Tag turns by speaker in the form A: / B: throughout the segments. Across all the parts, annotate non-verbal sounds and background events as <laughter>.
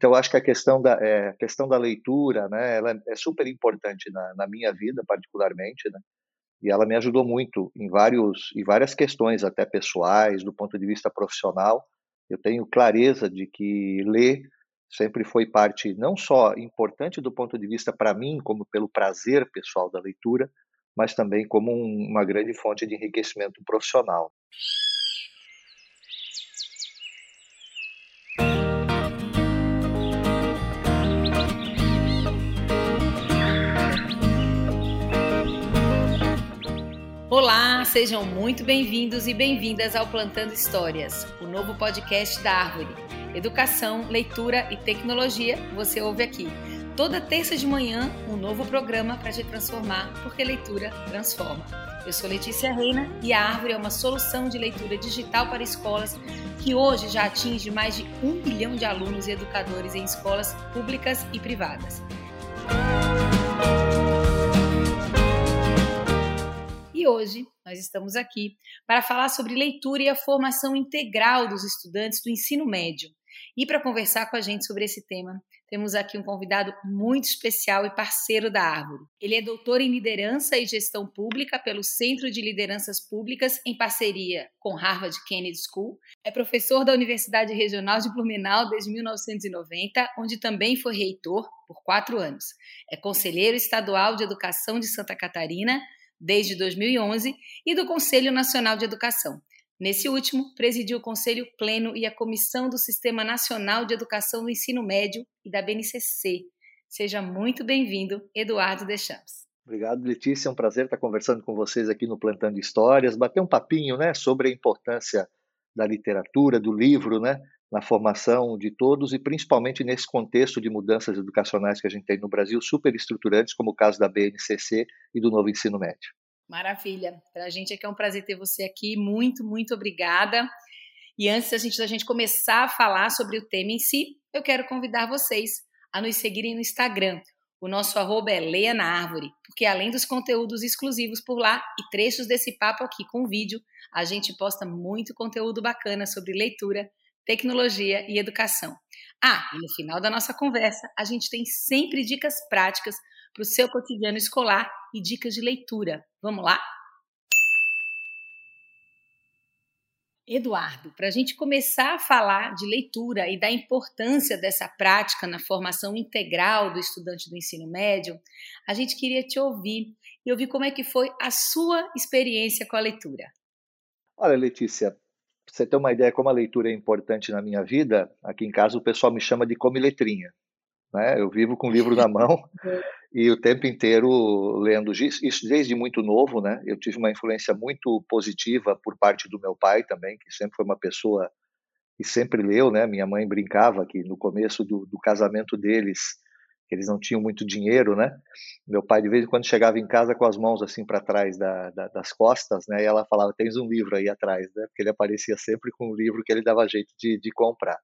A: Então, acho que a questão da, é, a questão da leitura, né, ela é, super importante na, na, minha vida, particularmente, né, e ela me ajudou muito em, vários, em várias questões, até pessoais, do ponto de vista profissional. Eu tenho clareza de que ler sempre foi parte não só importante do ponto de vista para mim, como pelo prazer pessoal da leitura, mas também como um, uma grande fonte de enriquecimento profissional.
B: Olá, sejam muito bem-vindos e bem-vindas ao Plantando Histórias, o novo podcast da Árvore. Educação, leitura e tecnologia, você ouve aqui. Toda terça de manhã, um novo programa para te transformar, porque leitura transforma. Eu sou Letícia Reina e a Árvore é uma solução de leitura digital para escolas que hoje já atinge mais de um bilhão de alunos e educadores em escolas públicas e privadas. E hoje nós estamos aqui para falar sobre leitura e a formação integral dos estudantes do ensino médio. E para conversar com a gente sobre esse tema, temos aqui um convidado muito especial e parceiro da Árvore. Ele é doutor em liderança e gestão pública pelo Centro de Lideranças Públicas em parceria com Harvard Kennedy School. É professor da Universidade Regional de Blumenau desde 1990, onde também foi reitor por quatro anos. É conselheiro estadual de educação de Santa Catarina desde 2011 e do Conselho Nacional de Educação. Nesse último, presidiu o Conselho Pleno e a Comissão do Sistema Nacional de Educação do Ensino Médio e da BNCC. Seja muito bem-vindo, Eduardo Deschamps.
A: Obrigado, Letícia. É um prazer estar conversando com vocês aqui no Plantando Histórias, bater um papinho né, sobre a importância da literatura, do livro, né, na formação de todos e principalmente nesse contexto de mudanças educacionais que a gente tem no Brasil, super estruturantes, como o caso da BNCC e do novo ensino médio.
B: Maravilha. Para a gente é que é um prazer ter você aqui. Muito, muito obrigada. E antes da gente, da gente começar a falar sobre o tema em si, eu quero convidar vocês a nos seguirem no Instagram. O nosso arroba é Leia na Árvore, porque além dos conteúdos exclusivos por lá e trechos desse papo aqui com vídeo, a gente posta muito conteúdo bacana sobre leitura, tecnologia e educação. Ah, e no final da nossa conversa, a gente tem sempre dicas práticas para o seu cotidiano escolar e dicas de leitura. Vamos lá? Eduardo, para a gente começar a falar de leitura e da importância dessa prática na formação integral do estudante do ensino médio, a gente queria te ouvir e ouvir como é que foi a sua experiência com a leitura.
A: Olha, Letícia, você ter uma ideia como a leitura é importante na minha vida, aqui em casa o pessoal me chama de come letrinha. Né? Eu vivo com o livro na mão <laughs> e o tempo inteiro lendo isso desde muito novo, né? Eu tive uma influência muito positiva por parte do meu pai também, que sempre foi uma pessoa que sempre leu, né? Minha mãe brincava que no começo do, do casamento deles eles não tinham muito dinheiro, né? Meu pai de vez em quando chegava em casa com as mãos assim para trás da, da, das costas, né? E ela falava: "Tens um livro aí atrás", né? Porque ele aparecia sempre com um livro que ele dava jeito de, de comprar.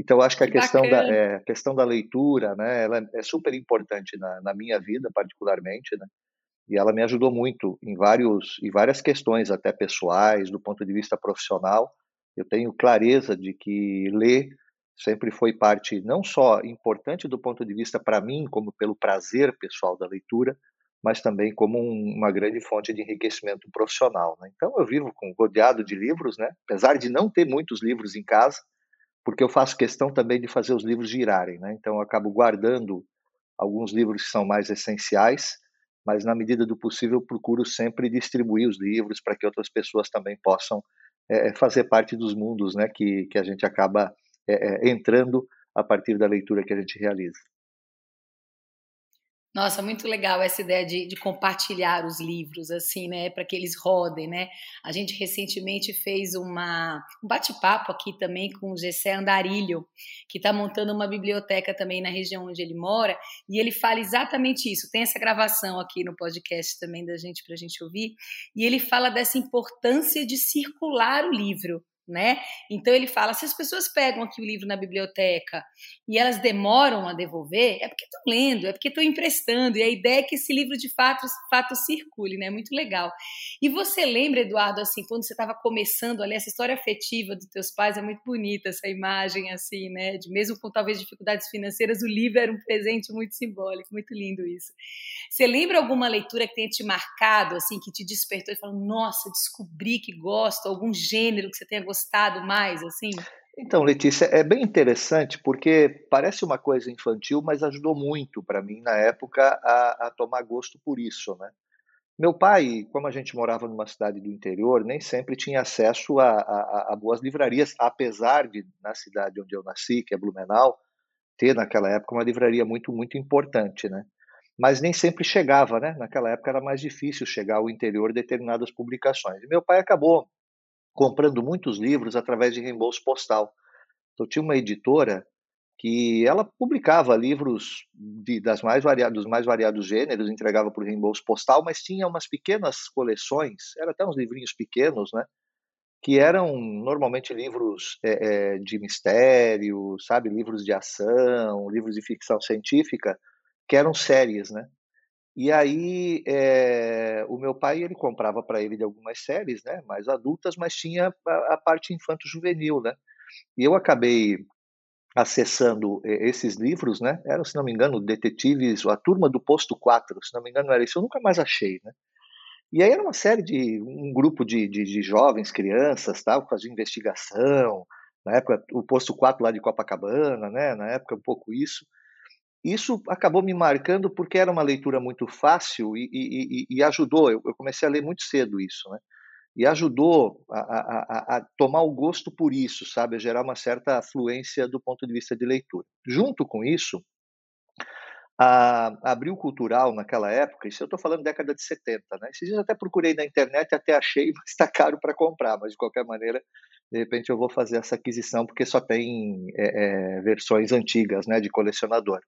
A: Então, acho que a que questão da, é, questão da leitura, né? Ela é super importante na, na minha vida, particularmente, né? E ela me ajudou muito em vários em várias questões, até pessoais, do ponto de vista profissional. Eu tenho clareza de que ler sempre foi parte não só importante do ponto de vista para mim, como pelo prazer pessoal da leitura, mas também como um, uma grande fonte de enriquecimento profissional. Né? Então eu vivo com rodeado de livros, né? apesar de não ter muitos livros em casa, porque eu faço questão também de fazer os livros girarem. Né? Então eu acabo guardando alguns livros que são mais essenciais, mas na medida do possível procuro sempre distribuir os livros para que outras pessoas também possam é, fazer parte dos mundos né, que, que a gente acaba é, é, entrando a partir da leitura que a gente realiza.
B: Nossa, muito legal essa ideia de, de compartilhar os livros, assim, né, para que eles rodem, né? A gente recentemente fez uma, um bate-papo aqui também com o Gessé Andarilho, que está montando uma biblioteca também na região onde ele mora, e ele fala exatamente isso. Tem essa gravação aqui no podcast também da gente para a gente ouvir, e ele fala dessa importância de circular o livro, né? Então ele fala: se as pessoas pegam aqui o livro na biblioteca e elas demoram a devolver, é porque estão lendo, é porque estão emprestando, e a ideia é que esse livro de fato, fato circule, né? Muito legal. E você lembra, Eduardo, assim, quando você estava começando ali, essa história afetiva dos teus pais é muito bonita, essa imagem, assim, né? De mesmo com talvez dificuldades financeiras, o livro era um presente muito simbólico, muito lindo isso. Você lembra alguma leitura que tenha te marcado, assim, que te despertou e falou: nossa, descobri que gosto, algum gênero que você tenha gostado mais, assim?
A: Então, Letícia, é bem interessante porque parece uma coisa infantil, mas ajudou muito para mim na época a, a, tomar gosto por isso, né? Meu pai, como a gente morava numa cidade do interior, nem sempre tinha acesso a, a, a boas livrarias, apesar de na cidade onde eu nasci, que é Blumenau, ter naquela época uma livraria muito muito importante, né? Mas nem sempre chegava, né? Naquela época era mais difícil chegar ao interior determinadas publicações. E meu pai acabou comprando muitos livros através de reembolso postal. Então, tinha uma editora que ela publicava livros de, das mais variados, dos mais variados gêneros, entregava por reembolso postal, mas tinha umas pequenas coleções, eram até uns livrinhos pequenos, né? Que eram normalmente livros é, é, de mistério, sabe, livros de ação, livros de ficção científica, que eram séries, né? E aí é, o meu pai ele comprava para ele algumas séries, né, mais adultas, mas tinha a, a parte infanto-juvenil, né? E eu acabei acessando esses livros, né? Eram, se não me engano, detetives, a turma do posto 4, se não me engano era isso, eu nunca mais achei, né? E aí era uma série de um grupo de, de, de jovens, crianças, tal, faziam investigação. Na época, o posto 4 lá de Copacabana, né? Na época, um pouco isso. Isso acabou me marcando porque era uma leitura muito fácil e, e, e ajudou. Eu, eu, comecei a ler muito cedo isso, né? E ajudou a, a, a, tomar o gosto por isso, sabe? A gerar uma certa afluência do ponto de vista de leitura. Junto com isso, a Abril Cultural naquela época, isso eu estou falando década de 70, né? Esses dias até procurei na internet, até achei, <laughs> mas está caro para comprar, mas de qualquer maneira, de repente eu vou fazer essa aquisição porque só tem é, é, versões antigas, né, de colecionador.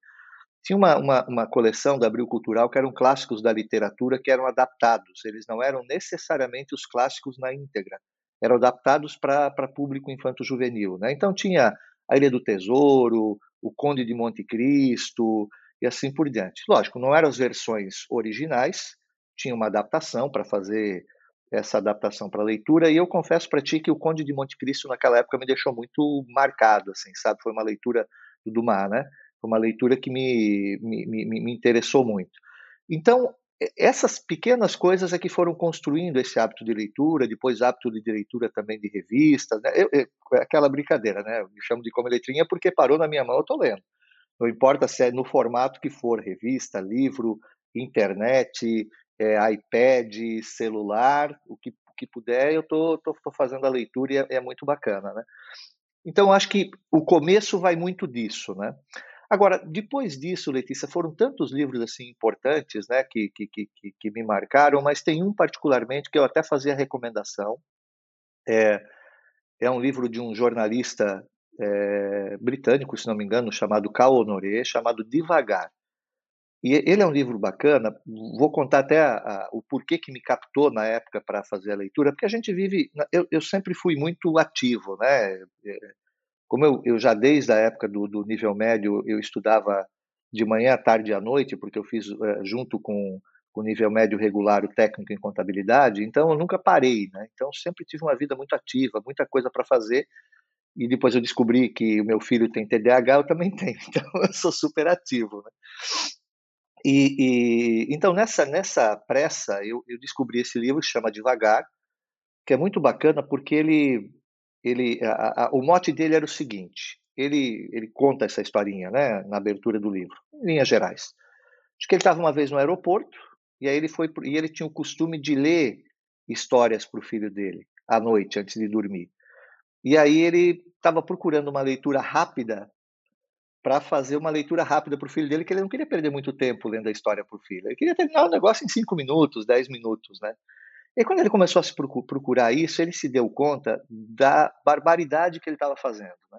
A: Tinha uma, uma, uma, coleção da Abril Cultural que eram clássicos da literatura que eram adaptados. Eles não eram necessariamente os clássicos na íntegra, eram adaptados para público infanto-juvenil. Né? Então tinha A Ilha do Tesouro, O Conde de Monte Cristo e assim por diante. Lógico, não eram as versões originais, tinha uma adaptação para fazer essa adaptação para leitura e eu confesso para ti que o Conde de Monte Cristo naquela época me deixou muito marcado, assim, sabe? Foi uma leitura do Dumas, né? Foi uma leitura que me, me, me, me interessou muito. Então, essas pequenas coisas é que foram construindo esse hábito de leitura, depois hábito de leitura também de revistas, né? eu, eu, é aquela brincadeira, né? Eu me chamo de como letrinha porque parou na minha mão, eu estou lendo. Não importa se é no formato que for, revista, livro, internet, é, iPad, celular, o que, o que puder, eu estou tô, tô, tô, fazendo a leitura e é, é muito bacana, né? Então, acho que o começo vai muito disso, né? Agora, depois disso, Letícia, foram tantos livros assim importantes, né, que, que, que, que me marcaram, mas tem um particularmente que eu até fazia recomendação. É, é um livro de um jornalista é, britânico, se não me engano, chamado Cal Honoré, chamado Devagar. E ele é um livro bacana. Vou contar até a, a, o porquê que me captou na época para fazer a leitura, porque a gente vive. Eu, eu sempre fui muito ativo, né? Como eu, eu já desde a época do, do, nível médio eu estudava de manhã, à tarde e à noite, porque eu fiz é, junto com o nível médio regular o técnico em contabilidade, então eu nunca parei, né? Então sempre tive uma vida muito ativa, muita coisa para fazer. E depois eu descobri que o meu filho tem TDAH, eu também <laughs> tenho, então eu sou super ativo, né? E, e então nessa nessa pressa eu, eu descobri esse livro que chama Devagar, que é muito bacana porque ele ele, a, a, o mote dele era o seguinte: ele, ele conta essa historinha, né, na abertura do livro, em linhas gerais. Acho que ele estava uma vez no aeroporto e aí ele foi e ele tinha o costume de ler histórias para o filho dele à noite antes de dormir. E aí ele estava procurando uma leitura rápida para fazer uma leitura rápida para o filho dele, que ele não queria perder muito tempo lendo a história para o filho. Ele queria terminar o negócio em cinco minutos, dez minutos, né? E quando ele começou a se procurar isso, ele se deu conta da barbaridade que ele estava fazendo, né?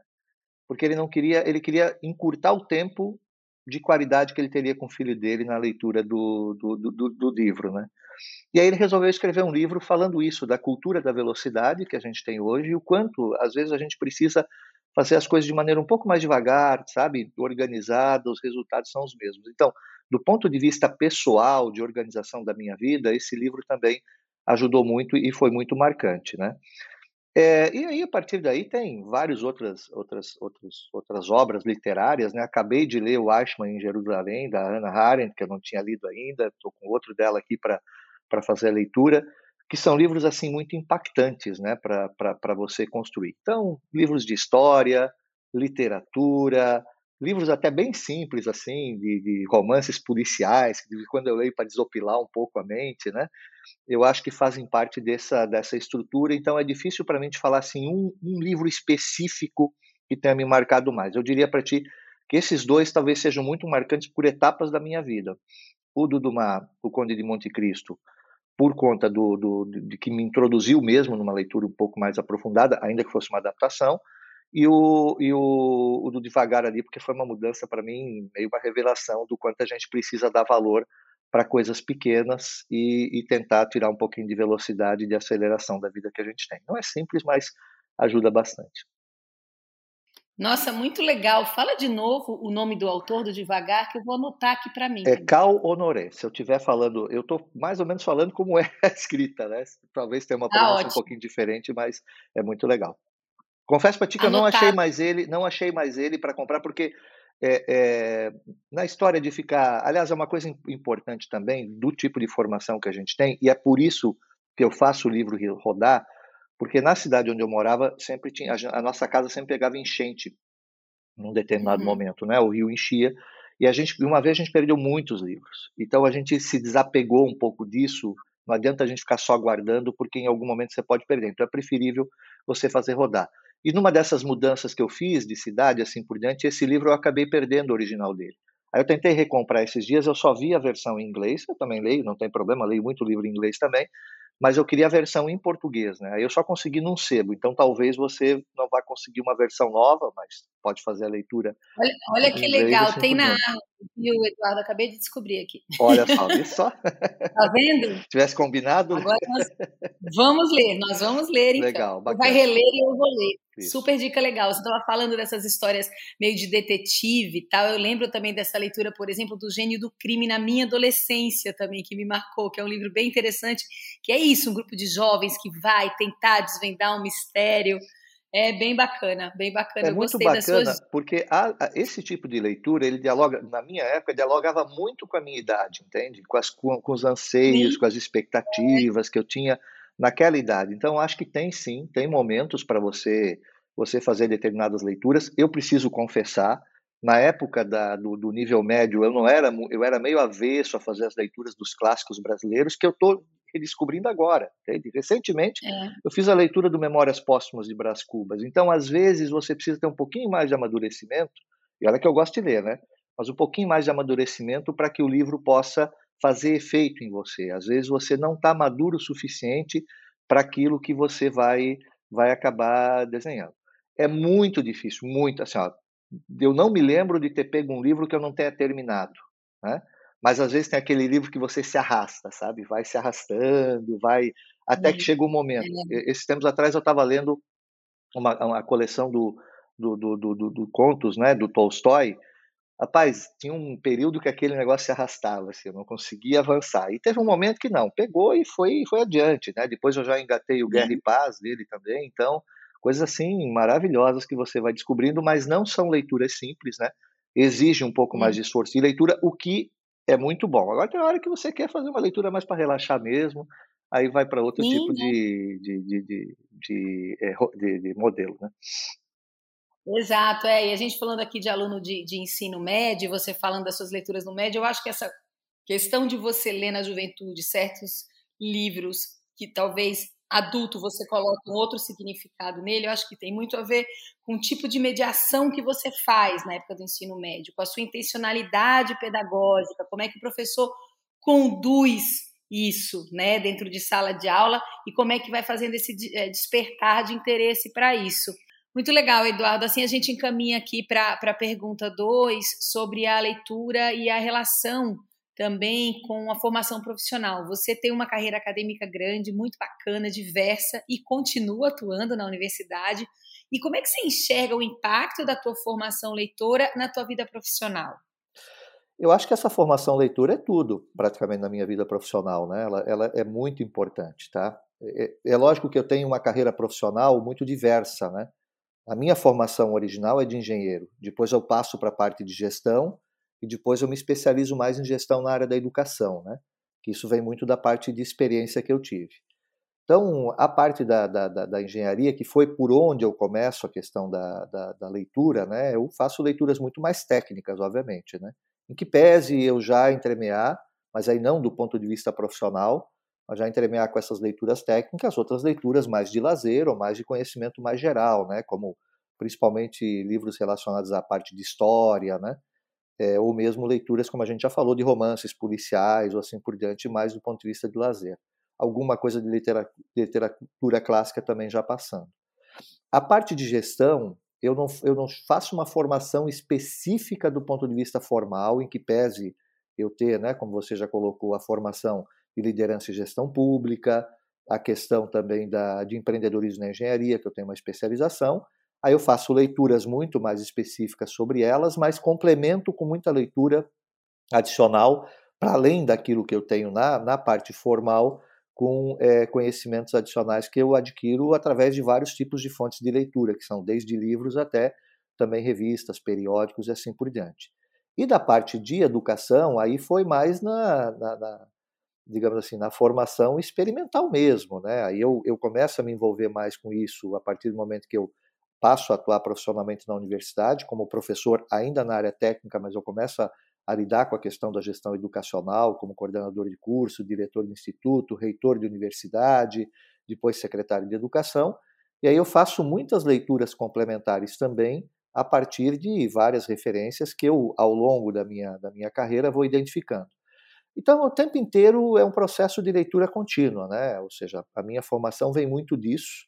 A: Porque ele não queria, ele queria encurtar o tempo de qualidade que ele teria com o filho dele na leitura do, do, do, do livro, né? E aí ele resolveu escrever um livro falando isso, da cultura da velocidade que a gente tem hoje e o quanto, às vezes, a gente precisa fazer as coisas de maneira um pouco mais devagar, sabe, organizada, os resultados são os mesmos. Então, do ponto de vista pessoal, de organização da minha vida, esse livro também ajudou muito e foi muito marcante, né? É, e aí, a partir daí, tem várias outras, outras, outras, outras obras literárias. Né? Acabei de ler o Ashman em Jerusalém, da Hannah Arendt, que eu não tinha lido ainda, estou com outro dela aqui para fazer a leitura, que são livros assim muito impactantes né? para você construir. Então, livros de história, literatura, livros até bem simples, assim, de, de romances policiais, que quando eu leio para desopilar um pouco a mente, né? Eu acho que fazem parte dessa, dessa estrutura, então é difícil para mim te falar assim um, um livro específico que tenha me marcado mais. Eu diria para ti que esses dois talvez sejam muito marcantes por etapas da minha vida. O do Dumas, O Conde de Monte Cristo, por conta do, do, de que me introduziu mesmo numa leitura um pouco mais aprofundada, ainda que fosse uma adaptação, e o, e o, o do devagar ali, porque foi uma mudança para mim, meio uma revelação do quanto a gente precisa dar valor para coisas pequenas e, e, tentar tirar um pouquinho de velocidade e de aceleração da vida que a gente tem. Não é simples, mas ajuda bastante.
B: Nossa, muito legal. Fala de novo o nome do autor do Devagar, que eu vou anotar aqui para mim.
A: É Cal Honoré. Se eu estiver falando, eu estou mais ou menos falando como é <laughs> a escrita, né? Talvez tenha uma tá pronúncia ah, um pouquinho diferente, mas é muito legal. Confesso para ti que eu não achei mais ele, não achei mais ele para comprar, porque é, é, na história de ficar. Aliás, é uma coisa importante também do tipo de formação que a gente tem, e é por isso que eu faço o livro rodar, porque na cidade onde eu morava, sempre tinha. A nossa casa sempre pegava enchente num determinado uhum. momento, né? O rio enchia. E a gente, uma vez a gente perdeu muitos livros. Então a gente se desapegou um pouco disso. Não adianta a gente ficar só guardando, porque em algum momento você pode perder. Então é preferível você fazer rodar. E numa dessas mudanças que eu fiz de cidade, assim por diante, esse livro eu acabei perdendo o original dele. Aí eu tentei recomprar esses dias, eu só vi a versão em inglês, eu também leio, não tem problema, leio muito livro em inglês também, mas eu queria a versão em português, né? Aí eu só consegui num sebo, então talvez você não vá conseguir uma versão nova, mas pode fazer a leitura.
B: Olha, olha que legal, assim tem na viu, Eduardo? Acabei de descobrir aqui.
A: Olha só, <laughs> viu só?
B: Tá vendo?
A: Se tivesse combinado.
B: Agora nós vamos ler, nós vamos ler então.
A: Legal,
B: bacana. Vai reler e eu vou ler. Isso. Super dica legal. Você estava falando dessas histórias meio de detetive e tal. Eu lembro também dessa leitura, por exemplo, do Gênio do Crime na minha adolescência também, que me marcou, que é um livro bem interessante, que é isso, um grupo de jovens que vai tentar desvendar um mistério. É bem bacana, bem bacana.
A: É Eu muito bacana, suas... porque a, a, esse tipo de leitura, ele dialoga, na minha época, dialogava muito com a minha idade, entende? Com, as, com, com os anseios, sim. com as expectativas é. que eu tinha naquela idade. Então, acho que tem sim, tem momentos para você você fazer determinadas leituras. Eu preciso confessar, na época da, do, do, nível médio, eu não era, eu era meio avesso a fazer as leituras dos clássicos brasileiros, que eu estou redescobrindo agora. Entende? Recentemente, é. eu fiz a leitura do Memórias Póstumas de Brás Cubas. Então, às vezes, você precisa ter um pouquinho mais de amadurecimento, e olha que eu gosto de ler, né? Mas um pouquinho mais de amadurecimento para que o livro possa fazer efeito em você. Às vezes você não está maduro o suficiente para aquilo que você vai vai acabar desenhando. É muito difícil, muito assim, ó, eu não me lembro de ter pego um livro que eu não tenha terminado, né? Mas às vezes tem aquele livro que você se arrasta, sabe? Vai se arrastando, vai até que chega um momento. É. Esses tempos atrás eu estava lendo uma, uma coleção do, do, do, do, do contos, né, do Tolstói, Rapaz, tinha um período que aquele negócio se arrastava, assim, eu não conseguia avançar. E teve um momento que não, pegou e foi, foi adiante, né? Depois eu já engatei o Guerra e uhum. Paz dele também, então, coisas assim maravilhosas que você vai descobrindo, mas não são leituras simples, né? Exige um pouco mais de esforço de leitura, o que é muito bom. Agora tem hora que você quer fazer uma leitura mais para relaxar mesmo, aí vai para outro Sim, tipo né? de, de, de, de, de, eh, de, de modelo, né?
B: Exato, é. E a gente falando aqui de aluno de, de ensino médio, você falando das suas leituras no médio, eu acho que essa questão de você ler na juventude certos livros que talvez adulto você coloca um outro significado nele, eu acho que tem muito a ver com o tipo de mediação que você faz na época do ensino médio, com a sua intencionalidade pedagógica, como é que o professor conduz isso, né, dentro de sala de aula e como é que vai fazendo esse eh, despertar de interesse para isso. Muito legal, Eduardo. Assim a gente encaminha aqui para a pergunta 2 sobre a leitura e a relação também com a formação profissional. Você tem uma carreira acadêmica grande, muito bacana, diversa e continua atuando na universidade. E como é que você enxerga o impacto da tua formação leitora na tua vida profissional?
A: Eu acho que essa formação leitura é tudo, praticamente, na minha vida profissional, né? Ela, ela é muito importante, tá? É, é, lógico que eu tenho uma carreira profissional muito diversa, né? A minha formação original é de engenheiro. Depois eu passo para a parte de gestão e depois eu me especializo mais em gestão na área da educação, né? Que isso vem muito da parte de experiência que eu tive. Então, a parte da, da, da, engenharia, que foi por onde eu começo a questão da, da, da, leitura, né, eu faço leituras muito mais técnicas, obviamente, né, em que pese eu já entremear, mas aí não do ponto de vista profissional, já entremear com essas leituras técnicas, outras leituras mais de lazer ou mais de conhecimento mais geral, né, como principalmente livros relacionados à parte de história, né, é, ou mesmo leituras, como a gente já falou, de romances policiais ou assim por diante, mais do ponto de vista de lazer. Alguma coisa de literatura, literatura clássica também já passando. A parte de gestão, eu não, eu não faço uma formação específica do ponto de vista formal, em que pese eu ter, né, como você já colocou, a formação de liderança e gestão pública, a questão também da, de empreendedorismo na engenharia, que eu tenho uma especialização. Aí eu faço leituras muito mais específicas sobre elas, mas complemento com muita leitura adicional, para além daquilo que eu tenho na, na parte formal, com é, conhecimentos adicionais que eu adquiro através de vários tipos de fontes de leitura, que são desde livros até também revistas, periódicos e assim por diante. E da parte de educação, aí foi mais na, na, na digamos assim, na formação experimental mesmo, né? Aí eu, eu começo a me envolver mais com isso a partir do momento que eu passo a atuar profissionalmente na universidade, como professor ainda na área técnica, mas eu começo a a lidar com a questão da gestão educacional, como coordenador de curso, diretor de instituto, reitor de universidade, depois secretário de educação. E aí eu faço muitas leituras complementares também, a partir de várias referências que eu, ao longo da minha, da minha carreira, vou identificando. Então, o tempo inteiro é um processo de leitura contínua, né? ou seja, a minha formação vem muito disso.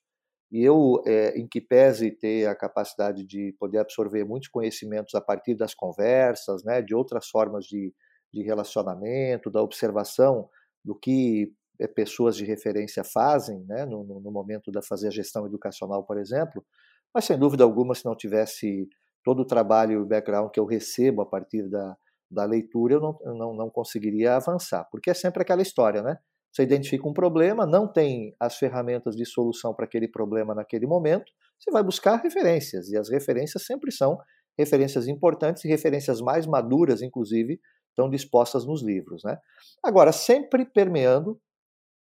A: E eu, é, em que pese ter a capacidade de poder absorver muitos conhecimentos a partir das conversas, né, de outras formas de, de relacionamento, da observação do que é, pessoas de referência fazem né, no, no momento da fazer a gestão educacional, por exemplo, mas sem dúvida alguma, se não tivesse todo o trabalho e o background que eu recebo a partir da, da leitura, eu não, não, não conseguiria avançar, porque é sempre aquela história, né? Você identifica um problema, não tem as ferramentas de solução para aquele problema naquele momento, você vai buscar referências, e as referências sempre são referências importantes e referências mais maduras, inclusive, estão dispostas nos livros. Né? Agora, sempre permeando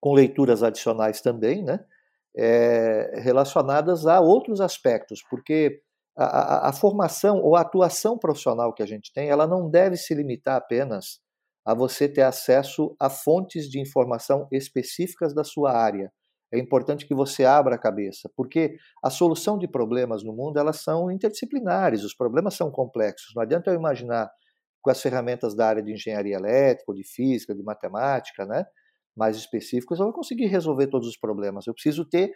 A: com leituras adicionais também, né? É, relacionadas a outros aspectos, porque a, a, a, formação ou a atuação profissional que a gente tem, ela não deve se limitar apenas a você ter acesso a fontes de informação específicas da sua área. É importante que você abra a cabeça, porque a solução de problemas no mundo elas são interdisciplinares, os problemas são complexos. Não adianta eu imaginar com as ferramentas da área de engenharia elétrica, de física, de matemática, né? Mais específicos, eu vou conseguir resolver todos os problemas. Eu preciso ter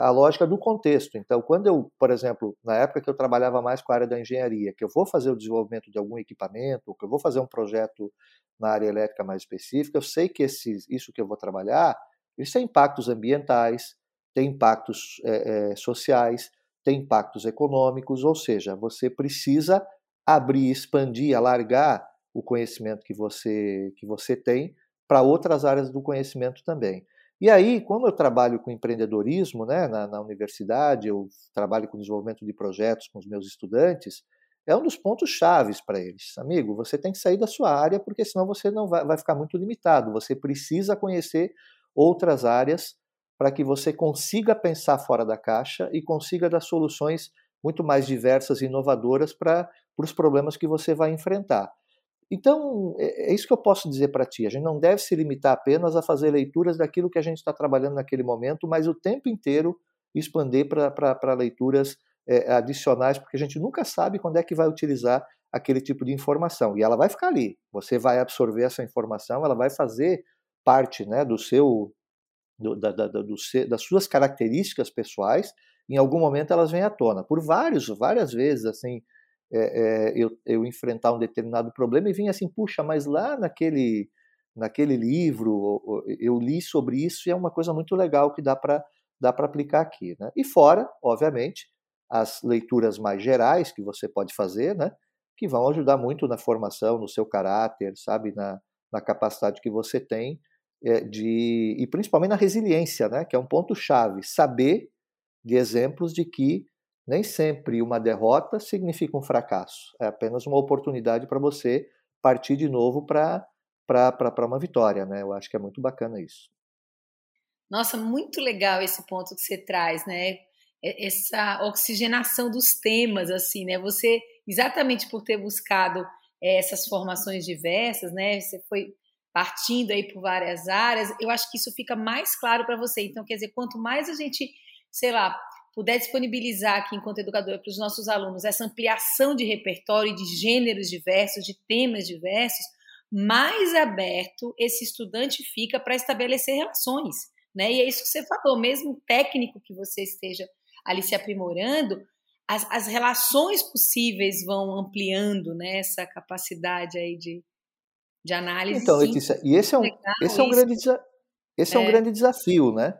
A: a lógica do contexto. Então, quando eu, por exemplo, na época que eu trabalhava mais com a área da engenharia, que eu vou fazer o desenvolvimento de algum equipamento, que eu vou fazer um projeto na área elétrica mais específica, eu sei que esses, isso que eu vou trabalhar, isso tem impactos ambientais, tem impactos é, é, sociais, tem impactos econômicos, ou seja, você precisa abrir, expandir, alargar o conhecimento que você, que você tem para outras áreas do conhecimento também. E aí, como eu trabalho com empreendedorismo né, na, na, universidade, eu trabalho com desenvolvimento de projetos com os meus estudantes, é um dos pontos chaves para eles. Amigo, você tem que sair da sua área, porque senão você não vai, vai ficar muito limitado. Você precisa conhecer outras áreas para que você consiga pensar fora da caixa e consiga dar soluções muito mais diversas e inovadoras para os problemas que você vai enfrentar. Então, é, é isso que eu posso dizer para ti. A gente não deve se limitar apenas a fazer leituras daquilo que a gente está trabalhando naquele momento, mas o tempo inteiro expandir para leituras é, adicionais, porque a gente nunca sabe quando é que vai utilizar aquele tipo de informação. E ela vai ficar ali. Você vai absorver essa informação, ela vai fazer parte né, do seu, do, da, da, do, das suas características pessoais. Em algum momento elas vêm à tona. Por vários, várias vezes, assim, é, é, eu, eu enfrentar um determinado problema e vinha assim, puxa, mas lá naquele naquele livro eu li sobre isso e é uma coisa muito legal que dá para dá aplicar aqui, né? E fora, obviamente, as leituras mais gerais que você pode fazer, né? Que vão ajudar muito na formação, no seu caráter, sabe, na, na capacidade que você tem é, de e principalmente na resiliência, né? Que é um ponto chave, saber de exemplos de que nem sempre uma derrota significa um fracasso. É apenas uma oportunidade para você partir de novo para uma vitória, né? Eu acho que é muito bacana isso.
B: Nossa, muito legal esse ponto que você traz, né? Essa oxigenação dos temas, assim, né? Você, exatamente por ter buscado é, essas formações diversas, né? Você foi partindo aí por várias áreas, eu acho que isso fica mais claro para você. Então, quer dizer, quanto mais a gente, sei lá, puder disponibilizar aqui, enquanto educadora, para os nossos alunos essa ampliação de repertório, de gêneros diversos, de temas diversos, mais aberto esse estudante fica para estabelecer relações. Né? E é isso que você falou, mesmo técnico que você esteja ali se aprimorando, as, as relações possíveis vão ampliando né, essa capacidade aí de, de análise.
A: Então, Letícia, e esse é um, esse é um, grande, esse é. é um grande desafio, né?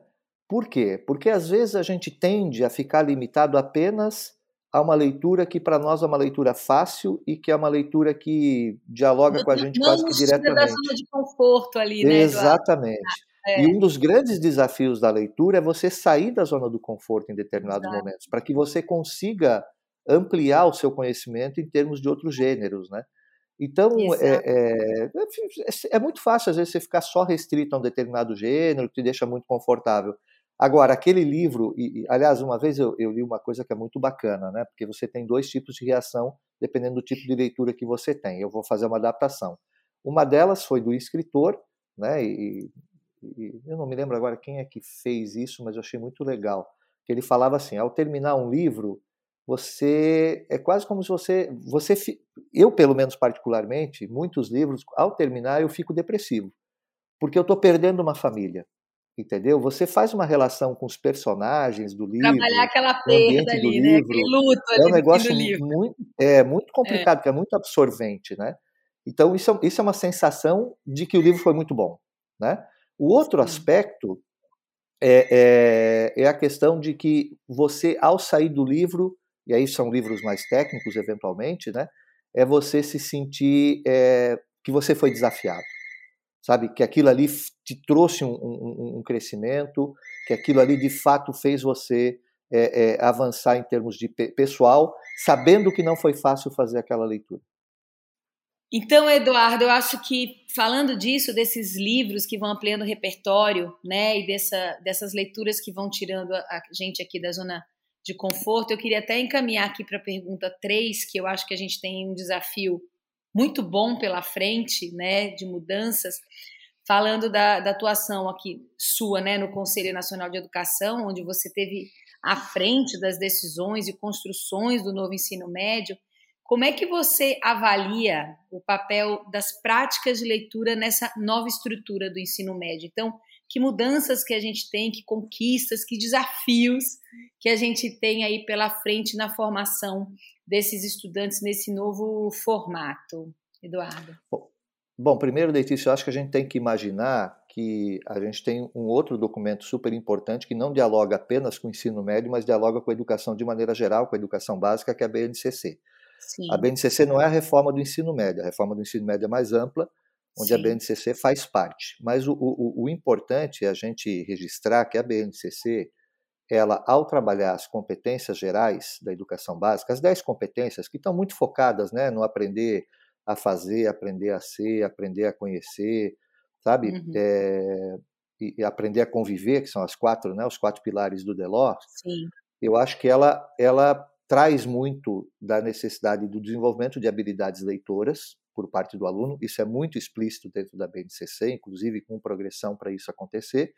A: Por quê? Porque às vezes a gente tende a ficar limitado apenas a uma leitura que para nós é uma leitura fácil e que é uma leitura que dialoga não, com a gente quase que diretamente. Da
B: zona de conforto ali, né?
A: Exatamente. Ah, é. E um dos grandes desafios da leitura é você sair da zona do conforto em determinados Exato. momentos, para que você consiga ampliar o seu conhecimento em termos de outros gêneros, né? Então, é, é, é, é, muito fácil, às vezes, você ficar só restrito a um determinado gênero, que te deixa muito confortável. Agora, aquele livro, e, aliás, uma vez eu, eu, li uma coisa que é muito bacana, né? Porque você tem dois tipos de reação dependendo do tipo de leitura que você tem. Eu vou fazer uma adaptação. Uma delas foi do escritor, né? E, e eu não me lembro agora quem é que fez isso, mas eu achei muito legal. Que ele falava assim: ao terminar um livro, você é quase como se você, você, eu pelo menos particularmente, muitos livros, ao terminar eu fico depressivo, porque eu estou perdendo uma família entendeu? Você faz uma relação com os personagens do livro,
B: trabalhar aquela perda ali, né? Livro, Aquele luto
A: ali é um negócio muito, é muito complicado, é. que é muito absorvente, né? Então isso é, isso é uma sensação de que o livro foi muito bom, né? O outro Sim. aspecto é, é, é, a questão de que você, ao sair do livro, e aí são livros mais técnicos eventualmente, né? É você se sentir é, que você foi desafiado sabe? Que aquilo ali te trouxe um, um, um crescimento, que aquilo ali de fato fez você é, é, avançar em termos de pessoal, sabendo que não foi fácil fazer aquela leitura.
B: Então, Eduardo, eu acho que falando disso, desses livros que vão ampliando o repertório, né, e dessa, dessas leituras que vão tirando a gente aqui da zona de conforto, eu queria até encaminhar aqui para a pergunta 3, que eu acho que a gente tem um desafio muito bom pela frente, né, de mudanças, falando da, da atuação aqui sua, né, no Conselho Nacional de Educação, onde você teve à frente das decisões e construções do novo ensino médio. Como é que você avalia o papel das práticas de leitura nessa nova estrutura do ensino médio? Então, que mudanças que a gente tem, que conquistas, que desafios que a gente tem aí pela frente na formação desses estudantes nesse novo formato, Eduardo?
A: Bom, primeiro, Letícia, eu acho que a gente tem que imaginar que a gente tem um outro documento super importante que não dialoga apenas com o ensino médio, mas dialoga com a educação de maneira geral, com a educação básica, que é a BNCC. Sim. A BNCC não é a reforma do ensino médio, a reforma do ensino médio é mais ampla, onde Sim. a BNCC faz parte. Mas o, o, o importante é a gente registrar que a BNCC ela, ao trabalhar as competências gerais da educação básica, as 10 competências que estão muito focadas né, no aprender a fazer, aprender a ser, aprender a conhecer, sabe? Uhum. É, e, e, aprender a conviver, que são as quatro, né, os quatro pilares do Delors.
B: Sim.
A: Eu acho que ela, ela traz muito da necessidade do desenvolvimento de habilidades leitoras por parte do aluno. Isso é muito explícito dentro da BNCC, inclusive com progressão para isso acontecer.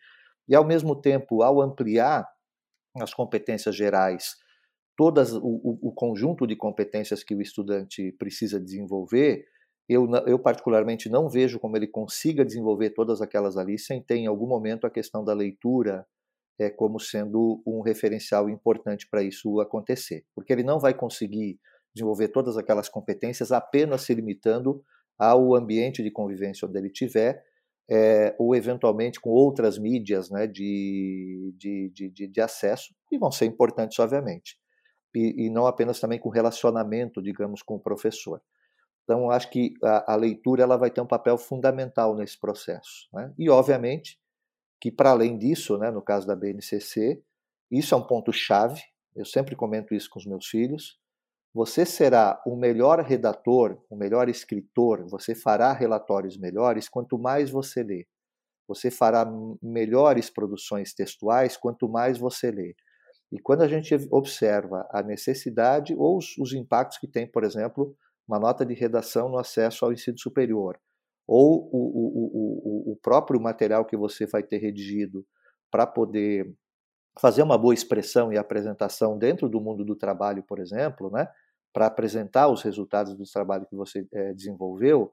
A: E, ao mesmo tempo, ao ampliar as competências gerais, todas o, o, conjunto de competências que o estudante precisa desenvolver, eu, eu particularmente não vejo como ele consiga desenvolver todas aquelas ali sem ter em algum momento a questão da leitura é, como sendo um referencial importante para isso acontecer, porque ele não vai conseguir desenvolver todas aquelas competências apenas se limitando ao ambiente de convivência onde ele tiver, é, ou eventualmente com outras mídias né, de, de, de, de, acesso, e vão ser importantes, obviamente. E, e, não apenas também com relacionamento, digamos, com o professor. Então, acho que a, a leitura ela vai ter um papel fundamental nesse processo. Né? E, obviamente, que para além disso, né, no caso da BNCC, isso é um ponto-chave, eu sempre comento isso com os meus filhos. Você será o melhor redator, o melhor escritor, você fará relatórios melhores quanto mais você lê. Você fará melhores produções textuais quanto mais você lê. E quando a gente observa a necessidade ou os, os impactos que tem, por exemplo, uma nota de redação no acesso ao ensino superior, ou o, o, o, o próprio material que você vai ter redigido para poder fazer uma boa expressão e apresentação dentro do mundo do trabalho, por exemplo, né, para apresentar os resultados do trabalho que você é, desenvolveu,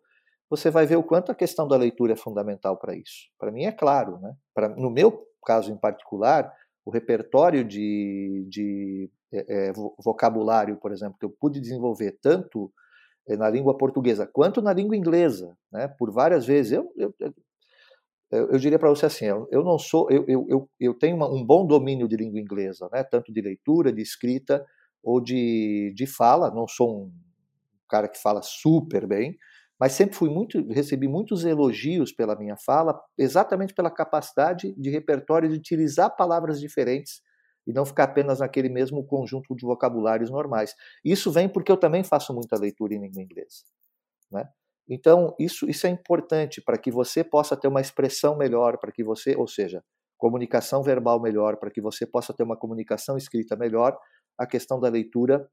A: você vai ver o quanto a questão da leitura é fundamental para isso. Para mim é claro, né? Pra, no meu caso em particular, o repertório de, de é, vocabulário, por exemplo, que eu pude desenvolver tanto na língua portuguesa quanto na língua inglesa, né? Por várias vezes eu, eu, eu diria para você assim, eu não sou, eu, eu, eu tenho uma, um bom domínio de língua inglesa, né? tanto de leitura, de escrita ou de, de fala. Não sou um cara que fala super bem, mas sempre fui muito, recebi muitos elogios pela minha fala, exatamente pela capacidade de repertório de utilizar palavras diferentes e não ficar apenas naquele mesmo conjunto de vocabulários normais. Isso vem porque eu também faço muita leitura em língua inglesa, né? Então, isso, isso é importante para que você possa ter uma expressão melhor, para que você, ou seja, comunicação verbal melhor, para que você possa ter uma comunicação escrita melhor. A questão da leitura,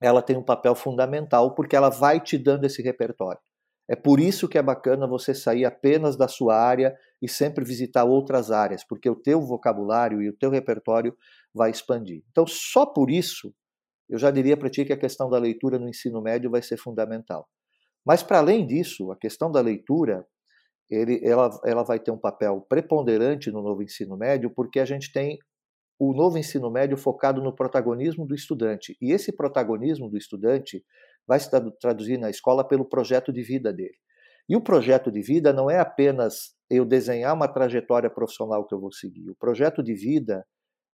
A: ela tem um papel fundamental porque ela vai te dando esse repertório. É por isso que é bacana você sair apenas da sua área e sempre visitar outras áreas, porque o teu vocabulário e o teu repertório vai expandir. Então, só por isso, eu já diria para ti que a questão da leitura no ensino médio vai ser fundamental. Mas, para além disso, a questão da leitura ele, ela, ela vai ter um papel preponderante no novo ensino médio, porque a gente tem o novo ensino médio focado no protagonismo do estudante. E esse protagonismo do estudante vai se traduzir na escola pelo projeto de vida dele. E o projeto de vida não é apenas eu desenhar uma trajetória profissional que eu vou seguir. O projeto de vida,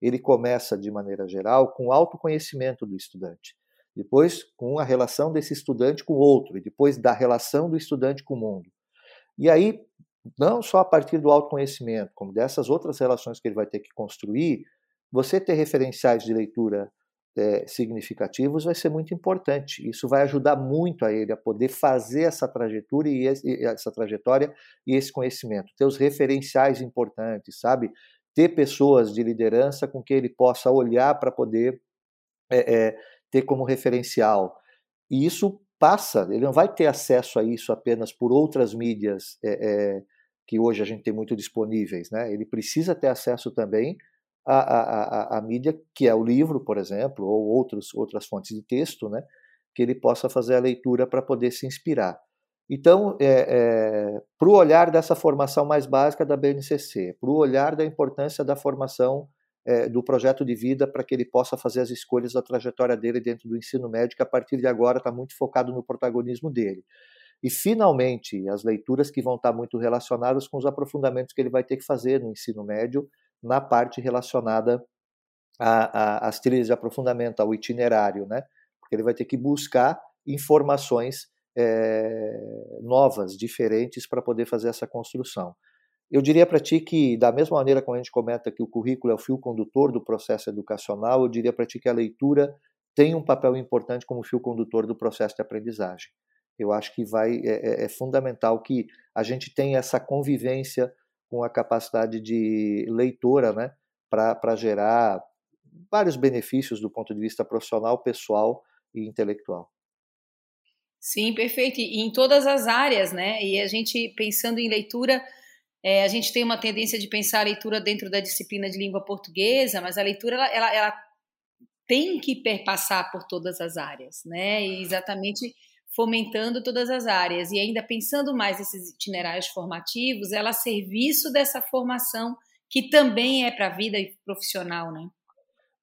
A: ele começa de maneira geral com o autoconhecimento do estudante depois com a relação desse estudante com o outro, e depois da relação do estudante com o mundo. E aí, não só a partir do autoconhecimento, como dessas outras relações que ele vai ter que construir, você ter referenciais de leitura é, significativos vai ser muito importante. Isso vai ajudar muito a ele a poder fazer essa trajetória e essa trajetória e esse conhecimento, ter os referenciais importantes, sabe? Ter pessoas de liderança com que ele possa olhar para poder é, é, ter como referencial. E isso passa, ele não vai ter acesso a isso apenas por outras mídias é, é, que hoje a gente tem muito disponíveis, né? Ele precisa ter acesso também à, à, à, mídia que é o livro, por exemplo, ou outros, outras fontes de texto, né? Que ele possa fazer a leitura para poder se inspirar. Então, é, é, para o olhar dessa formação mais básica da BNCC, para o olhar da importância da formação é, do projeto de vida para que ele possa fazer as escolhas da trajetória dele dentro do ensino médio, que a partir de agora está muito focado no protagonismo dele. E, finalmente, as leituras que vão estar tá muito relacionadas com os aprofundamentos que ele vai ter que fazer no ensino médio, na parte relacionada às trilhas de aprofundamento, ao itinerário, né? Porque ele vai ter que buscar informações é, novas, diferentes, para poder fazer essa construção. Eu diria para ti que, da mesma maneira como a gente comenta que o currículo é o fio condutor do processo educacional, eu diria para ti que a leitura tem um papel importante como fio condutor do processo de aprendizagem. Eu acho que vai é, é, é fundamental que a gente tenha essa convivência com a capacidade de leitora, né, para gerar vários benefícios do ponto de vista profissional, pessoal e intelectual.
B: Sim, perfeito. E em todas as áreas, né? E a gente pensando em leitura, é, a gente tem uma tendência de pensar a leitura dentro da disciplina de língua portuguesa, mas a leitura ela, ela, ela tem que perpassar por todas as áreas, né? E exatamente fomentando todas as áreas e ainda pensando mais nesses itinerários formativos, ela a serviço dessa formação que também é para a vida profissional, né?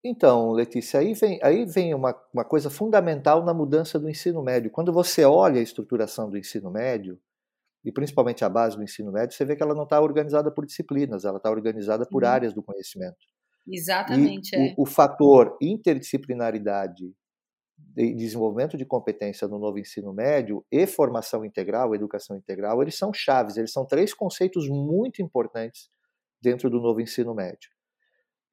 A: Então, Letícia, aí vem, aí vem uma, uma coisa fundamental na mudança do ensino médio. Quando você olha a estruturação do ensino médio, e principalmente a base do ensino médio, você vê que ela não está organizada por disciplinas, ela está organizada por áreas do conhecimento.
B: Exatamente.
A: E é. o, o fator interdisciplinaridade de desenvolvimento de competência no novo ensino médio e formação integral, educação integral, eles são chaves, eles são três conceitos muito importantes dentro do novo ensino médio.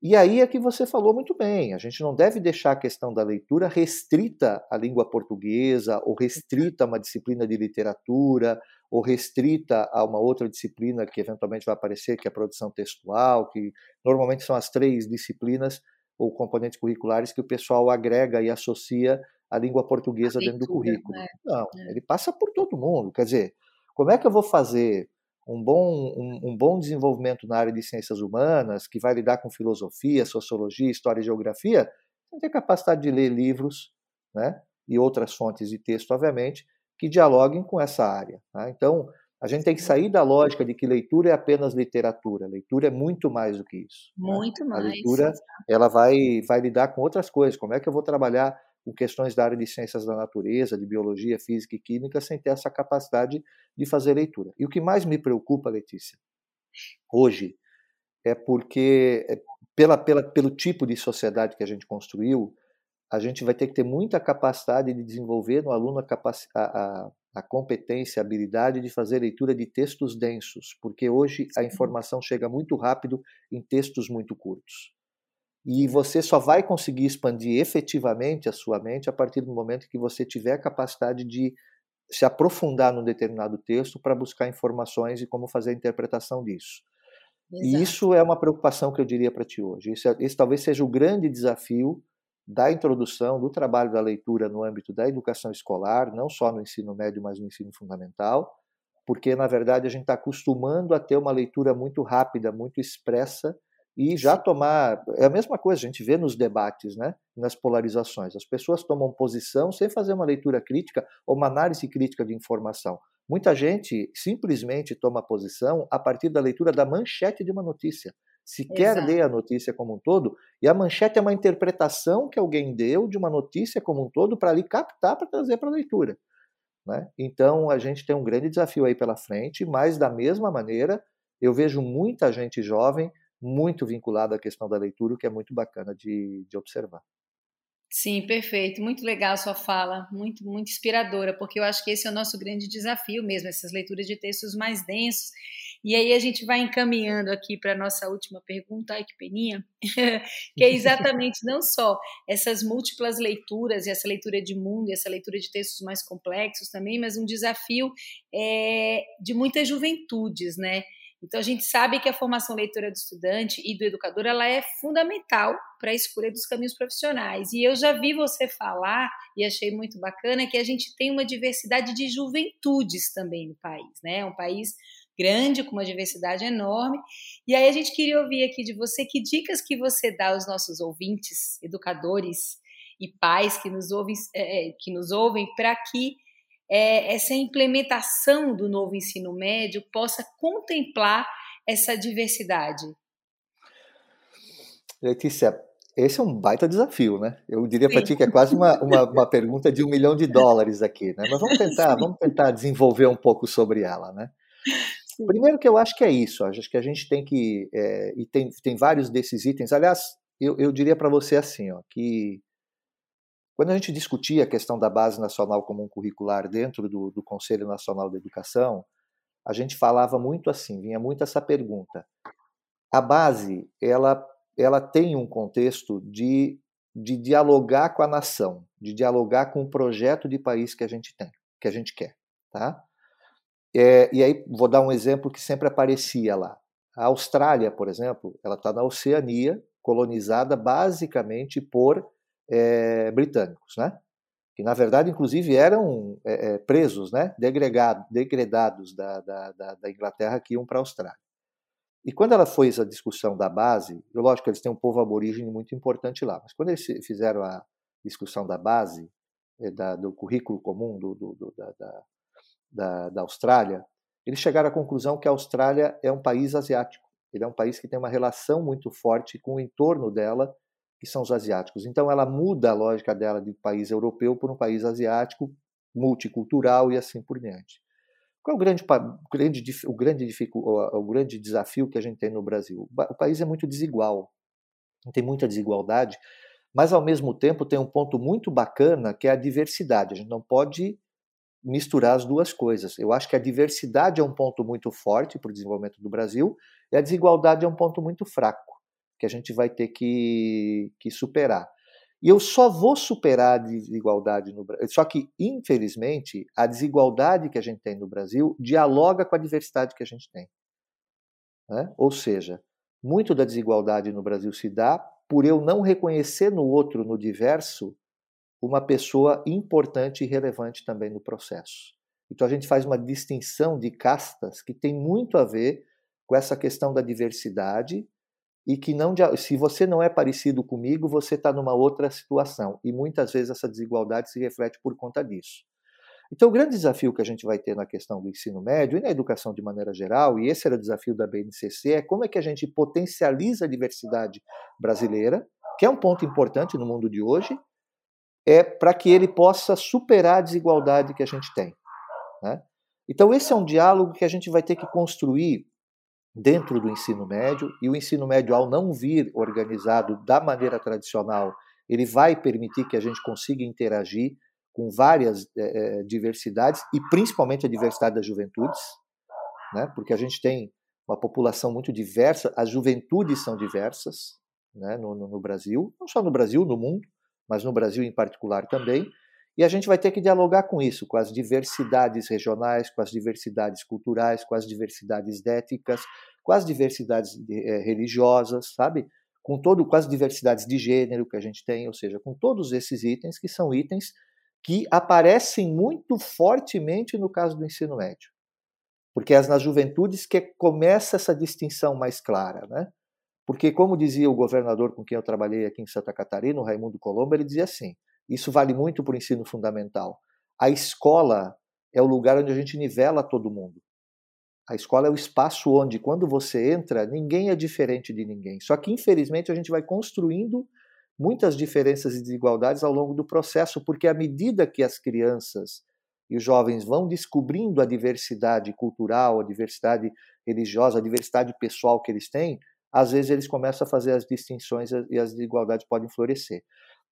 A: E aí é que você falou muito bem, a gente não deve deixar a questão da leitura restrita à língua portuguesa, ou restrita a uma disciplina de literatura, ou restrita a uma outra disciplina que eventualmente vai aparecer, que é a produção textual, que normalmente são as três disciplinas ou componentes curriculares que o pessoal agrega e associa à língua portuguesa leitura, dentro do currículo. Né? Não, é. ele passa por todo mundo. Quer dizer, como é que eu vou fazer um bom, um, um, bom desenvolvimento na área de ciências humanas, que vai lidar com filosofia, sociologia, história e geografia, tem que ter capacidade de ler livros né, e outras fontes de texto, obviamente, que dialoguem com essa área. Tá? Então, a gente tem que sair da lógica de que leitura é apenas literatura. Leitura é muito mais do que isso.
B: Né? Muito
A: né?
B: mais.
A: A leitura ela vai, vai lidar com outras coisas. Como é que eu vou trabalhar com questões da área de ciências da natureza, de biologia, física e química, sem ter essa capacidade de fazer leitura. E o que mais me preocupa, Letícia, hoje, é porque, é, pela, pela, pelo tipo de sociedade que a gente construiu, a gente vai ter que ter muita capacidade de desenvolver no aluno a, a, a competência, a habilidade de fazer leitura de textos densos, porque hoje a informação chega muito rápido em textos muito curtos. E você só vai conseguir expandir efetivamente a sua mente a partir do momento que você tiver a capacidade de se aprofundar num determinado texto para buscar informações e como fazer a interpretação disso. Exato. E isso é uma preocupação que eu diria para ti hoje. Esse, esse talvez seja o grande desafio da introdução do trabalho da leitura no âmbito da educação escolar, não só no ensino médio, mas no ensino fundamental, porque na verdade a gente está acostumando a ter uma leitura muito rápida, muito expressa e já tomar. É a mesma coisa, a gente vê nos debates, né, nas polarizações. As pessoas tomam posição sem fazer uma leitura crítica ou uma análise crítica de informação. Muita gente simplesmente toma posição a partir da leitura da manchete de uma notícia. Se Exato. quer ler a notícia como um todo, e a manchete é uma interpretação que alguém deu de uma notícia como um todo para ali captar para trazer para a leitura. Né? Então a gente tem um grande desafio aí pela frente, mas da mesma maneira eu vejo muita gente jovem muito vinculado à questão da leitura, o que é muito bacana de, de observar.
B: Sim, perfeito. Muito legal a sua fala, muito, muito inspiradora, porque eu acho que esse é o nosso grande desafio mesmo, essas leituras de textos mais densos. E aí a gente vai encaminhando aqui para a nossa última pergunta, ai que peninha, <laughs> que é exatamente não só essas múltiplas leituras, e essa leitura de mundo, e essa leitura de textos mais complexos também, mas um desafio é, de muitas juventudes, né? Então a gente sabe que a formação leitora do estudante e do educador ela é fundamental para a escolha dos caminhos profissionais. E eu já vi você falar e achei muito bacana que a gente tem uma diversidade de juventudes também no país, né? É um país grande com uma diversidade enorme. E aí a gente queria ouvir aqui de você que dicas que você dá aos nossos ouvintes, educadores e pais que nos ouvem, é, que nos ouvem para que é, essa implementação do novo ensino médio possa contemplar essa diversidade?
A: Letícia, esse é um baita desafio, né? Eu diria para ti que é quase uma, uma, uma, pergunta de um milhão de dólares aqui, né? Mas vamos tentar, <laughs> vamos tentar desenvolver um pouco sobre ela, né? Sim. Primeiro que eu acho que é isso, acho que a gente tem que é, e tem, tem vários desses itens. Aliás, eu, eu diria para você assim, ó, que quando a gente discutia a questão da Base Nacional Comum Curricular dentro do, do Conselho Nacional de Educação, a gente falava muito assim, vinha muito essa pergunta. A base, ela, ela tem um contexto de, de dialogar com a nação, de dialogar com o projeto de país que a gente tem, que a gente quer, tá? É, e aí vou dar um exemplo que sempre aparecia lá. A Austrália, por exemplo, ela está na Oceania, colonizada basicamente por é, britânicos, né? que na verdade, inclusive, eram é, presos, né? Degregado, degredados da, da, da, da Inglaterra que iam para a Austrália. E quando ela fez a discussão da base, lógico que eles têm um povo aborígene muito importante lá, mas quando eles fizeram a discussão da base, da, do currículo comum do, do, do, da, da, da Austrália, eles chegaram à conclusão que a Austrália é um país asiático. Ele é um país que tem uma relação muito forte com o entorno dela, que são os asiáticos. Então ela muda a lógica dela de país europeu para um país asiático, multicultural e assim por diante. Qual é o grande, grande, o, grande, o grande desafio que a gente tem no Brasil? O país é muito desigual, tem muita desigualdade, mas ao mesmo tempo tem um ponto muito bacana que é a diversidade. A gente não pode misturar as duas coisas. Eu acho que a diversidade é um ponto muito forte para o desenvolvimento do Brasil e a desigualdade é um ponto muito fraco que a gente vai ter que, que superar. E eu só vou superar a desigualdade no Brasil. Só que, infelizmente, a desigualdade que a gente tem no Brasil dialoga com a diversidade que a gente tem. Né? Ou seja, muito da desigualdade no Brasil se dá por eu não reconhecer no outro, no diverso, uma pessoa importante e relevante também no processo. Então a gente faz uma distinção de castas que tem muito a ver com essa questão da diversidade e que não se você não é parecido comigo, você está numa outra situação. E muitas vezes essa desigualdade se reflete por conta disso. Então, o grande desafio que a gente vai ter na questão do ensino médio e na educação de maneira geral, e esse era o desafio da BNCC, é como é que a gente potencializa a diversidade brasileira, que é um ponto importante no mundo de hoje, é para que ele possa superar a desigualdade que a gente tem. Né? Então, esse é um diálogo que a gente vai ter que construir dentro do ensino médio, e o ensino médio, ao não vir organizado da maneira tradicional, ele vai permitir que a gente consiga interagir com várias é, diversidades, e principalmente a diversidade das juventudes, né? porque a gente tem uma população muito diversa, as juventudes são diversas né? no, no, no Brasil, não só no Brasil, no mundo, mas no Brasil em particular também, e a gente vai ter que dialogar com isso, com as diversidades regionais, com as diversidades culturais, com as diversidades étnicas, com as diversidades é, religiosas, sabe? Com todo, com as diversidades de gênero que a gente tem, ou seja, com todos esses itens que são itens que aparecem muito fortemente no caso do ensino médio. Porque é nas juventudes que começa essa distinção mais clara, né? Porque, como dizia o governador com quem eu trabalhei aqui em Santa Catarina, o Raimundo Colombo, ele dizia assim: isso vale muito para o ensino fundamental. A escola é o lugar onde a gente nivela todo mundo. A escola é o espaço onde, quando você entra, ninguém é diferente de ninguém. Só que, infelizmente, a gente vai construindo muitas diferenças e desigualdades ao longo do processo, porque à medida que as crianças e os jovens vão descobrindo a diversidade cultural, a diversidade religiosa, a diversidade pessoal que eles têm, às vezes eles começam a fazer as distinções e as desigualdades podem florescer.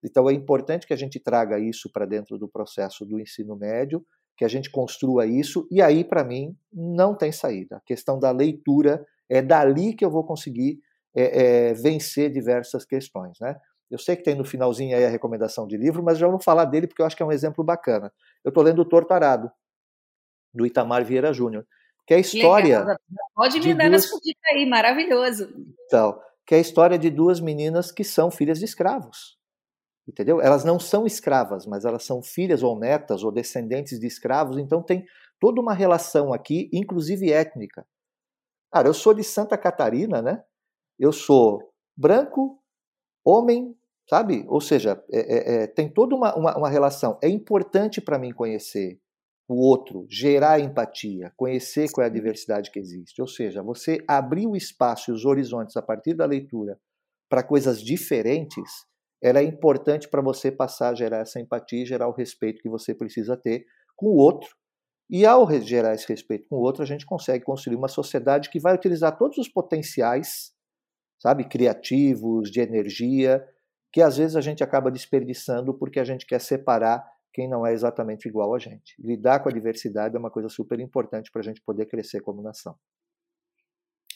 A: Então é importante que a gente traga isso para dentro do processo do ensino médio, que a gente construa isso, e aí, para mim, não tem saída. A questão da leitura é dali que eu vou conseguir é, é, vencer diversas questões. Né? Eu sei que tem no finalzinho aí a recomendação de livro, mas já vou falar dele porque eu acho que é um exemplo bacana. Eu estou lendo o Tortarado, do Itamar Vieira Júnior, que é a história. Legal.
B: Pode me dar duas... essa dica aí, maravilhoso.
A: Então, que é a história de duas meninas que são filhas de escravos. Entendeu? Elas não são escravas, mas elas são filhas ou netas ou descendentes de escravos, então tem toda uma relação aqui, inclusive étnica. Cara, eu sou de Santa Catarina, né? Eu sou branco, homem, sabe? Ou seja, é, é, é, tem toda uma, uma, uma relação. É importante para mim conhecer o outro, gerar empatia, conhecer qual é a diversidade que existe. Ou seja, você abrir o espaço e os horizontes a partir da leitura para coisas diferentes ela é importante para você passar a gerar essa empatia gerar o respeito que você precisa ter com o outro. E ao gerar esse respeito com o outro, a gente consegue construir uma sociedade que vai utilizar todos os potenciais, sabe, criativos, de energia, que às vezes a gente acaba desperdiçando porque a gente quer separar quem não é exatamente igual a gente. Lidar com a diversidade é uma coisa super importante para a gente poder crescer como nação.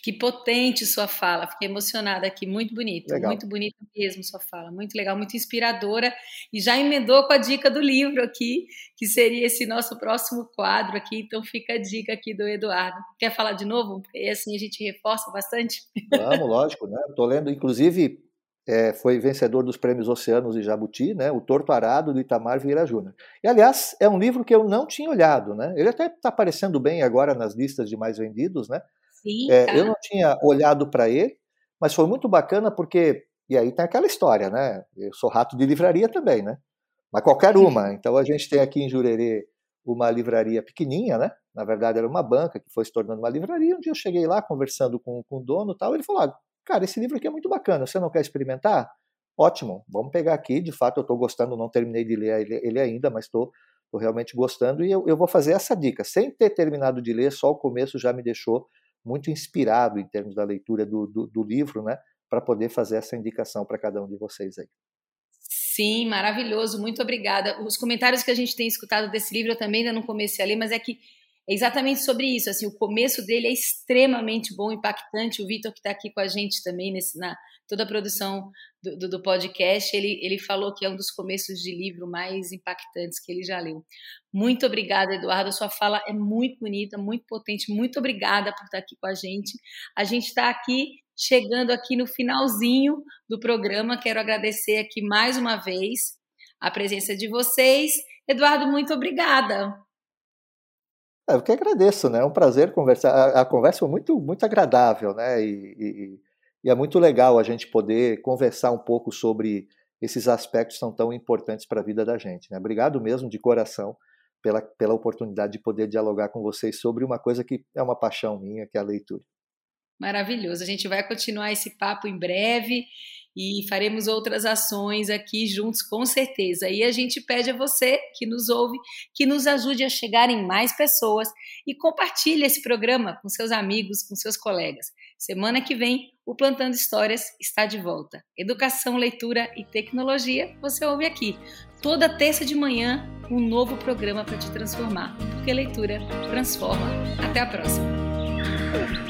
B: Que potente sua fala, fiquei emocionada aqui, muito bonito, muito bonita mesmo sua fala, muito legal, muito inspiradora. E já emendou com a dica do livro aqui, que seria esse nosso próximo quadro aqui. Então fica a dica aqui do Eduardo. Quer falar de novo? E assim a gente reforça bastante.
A: Vamos, lógico, né? Estou lendo, inclusive, é, foi vencedor dos prêmios Oceanos e Jabuti, né? O Torto Arado do Itamar Vieira Júnior. E aliás, é um livro que eu não tinha olhado, né? Ele até está aparecendo bem agora nas listas de mais vendidos, né?
B: Sim, é,
A: eu não tinha olhado para ele, mas foi muito bacana porque. E aí tem aquela história, né? Eu sou rato de livraria também, né? Mas qualquer uma. <laughs> Então a gente tem aqui em Jurerê uma livraria pequenininha, né? Na verdade era uma banca que foi se tornando uma livraria. Um dia eu cheguei lá conversando com, com o dono e tal, ele falou: ah, cara, esse livro aqui é muito bacana, você não quer experimentar? ótimo, vamos pegar aqui. De fato, eu estou gostando, não terminei de ler ele ainda, mas estou realmente gostando e eu, eu vou fazer essa dica. Sem ter terminado de ler, só o começo já me deixou muito inspirado em termos da leitura do, do, do livro, né? Para poder fazer essa indicação para cada um de vocês aí.
B: Sim, maravilhoso, muito obrigada. Os comentários que a gente tem escutado desse livro eu também ainda não comecei a ler, mas é que é exatamente sobre isso. Assim, o começo dele é extremamente bom, impactante. O Vitor, que está aqui com a gente também, nesse, na toda a produção do, do, do, podcast, ele, ele falou que é um dos começos de livro mais impactantes que ele já leu. Muito obrigada, Eduardo. A sua fala é muito bonita, muito potente. Muito obrigada por estar aqui com a gente. A gente está aqui chegando aqui no finalzinho do programa. Quero agradecer aqui mais uma vez a presença de vocês. Eduardo, muito obrigada.
A: É, eu que agradeço, né? É um prazer conversar. A, a conversa foi muito, muito agradável, né? E, e, e, é muito legal a gente poder conversar um pouco sobre esses aspectos que são tão importantes para a vida da gente. Né? Obrigado mesmo de coração pela, pela oportunidade de poder dialogar com vocês sobre uma coisa que é uma paixão minha, que é a leitura.
B: Maravilhoso. A gente vai continuar esse papo em breve e faremos outras ações aqui juntos, com certeza. E a gente pede a você que nos ouve que nos ajude a chegar em mais pessoas e compartilhe esse programa com seus amigos, com seus colegas. Semana que vem, o Plantando Histórias está de volta. Educação, leitura e tecnologia, você ouve aqui. Toda terça de manhã, um novo programa para te transformar, porque leitura transforma. Até a próxima.